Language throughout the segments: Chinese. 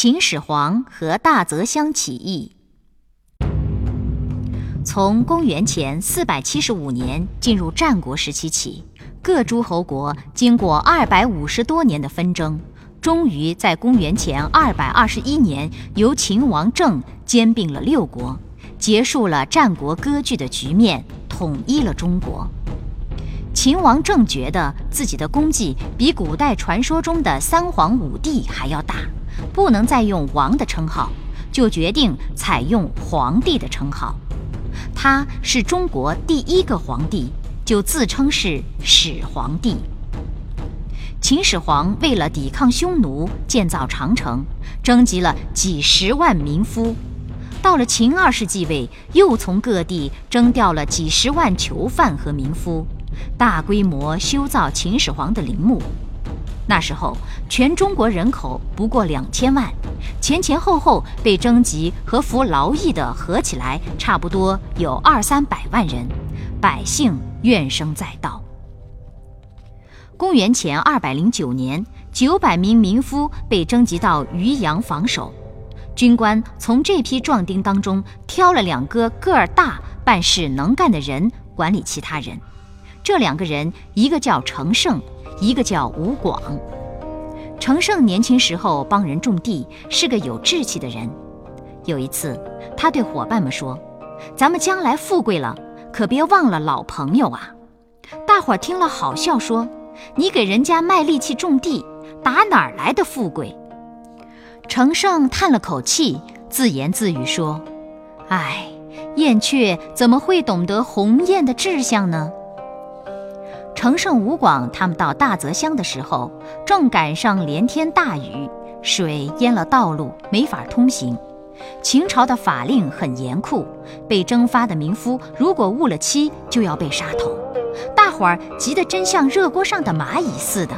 秦始皇和大泽乡起义。从公元前四百七十五年进入战国时期起，各诸侯国经过二百五十多年的纷争，终于在公元前二百二十一年由秦王政兼并了六国，结束了战国割据的局面，统一了中国。秦王政觉得自己的功绩比古代传说中的三皇五帝还要大，不能再用王的称号，就决定采用皇帝的称号。他是中国第一个皇帝，就自称是始皇帝。秦始皇为了抵抗匈奴，建造长城，征集了几十万民夫。到了秦二世继位，又从各地征调了几十万囚犯和民夫，大规模修造秦始皇的陵墓。那时候，全中国人口不过两千万，前前后后被征集和服劳役的合起来，差不多有二三百万人，百姓怨声载道。公元前二百零九年，九百名民夫被征集到渔阳防守，军官从这批壮丁当中挑了两个个儿大、办事能干的人管理其他人。这两个人，一个叫程胜。一个叫吴广，程胜年轻时候帮人种地，是个有志气的人。有一次，他对伙伴们说：“咱们将来富贵了，可别忘了老朋友啊！”大伙儿听了好笑，说：“你给人家卖力气种地，打哪儿来的富贵？”程胜叹了口气，自言自语说：“唉，燕雀怎么会懂得鸿雁的志向呢？”程胜、吴广他们到大泽乡的时候，正赶上连天大雨，水淹了道路，没法通行。秦朝的法令很严酷，被征发的民夫如果误了期，就要被杀头。大伙儿急得真像热锅上的蚂蚁似的，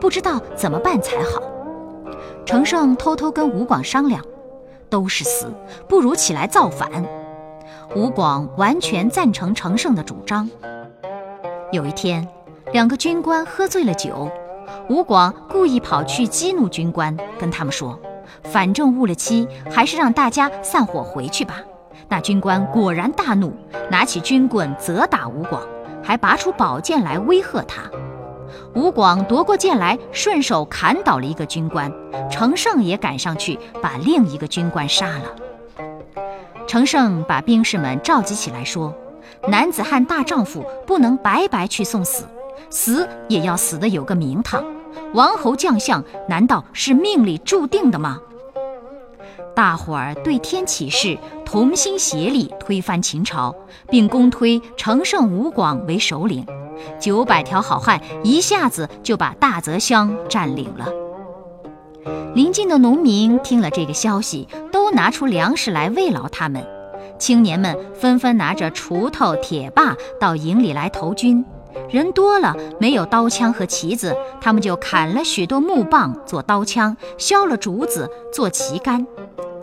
不知道怎么办才好。程胜偷偷跟吴广商量，都是死，不如起来造反。吴广完全赞成程胜的主张。有一天。两个军官喝醉了酒，吴广故意跑去激怒军官，跟他们说：“反正误了期，还是让大家散伙回去吧。”那军官果然大怒，拿起军棍责打吴广，还拔出宝剑来威吓他。吴广夺过剑来，顺手砍倒了一个军官，程胜也赶上去把另一个军官杀了。程胜把兵士们召集起来说：“男子汉大丈夫，不能白白去送死。”死也要死的有个名堂，王侯将相难道是命里注定的吗？大伙儿对天起誓，同心协力推翻秦朝，并公推程胜、吴广为首领，九百条好汉一下子就把大泽乡占领了。邻近的农民听了这个消息，都拿出粮食来慰劳他们，青年们纷纷拿着锄头、铁把到营里来投军。人多了，没有刀枪和旗子，他们就砍了许多木棒做刀枪，削了竹子做旗杆。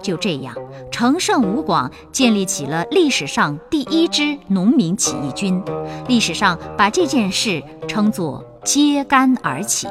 就这样，陈胜、吴广建立起了历史上第一支农民起义军。历史上把这件事称作“揭竿而起”。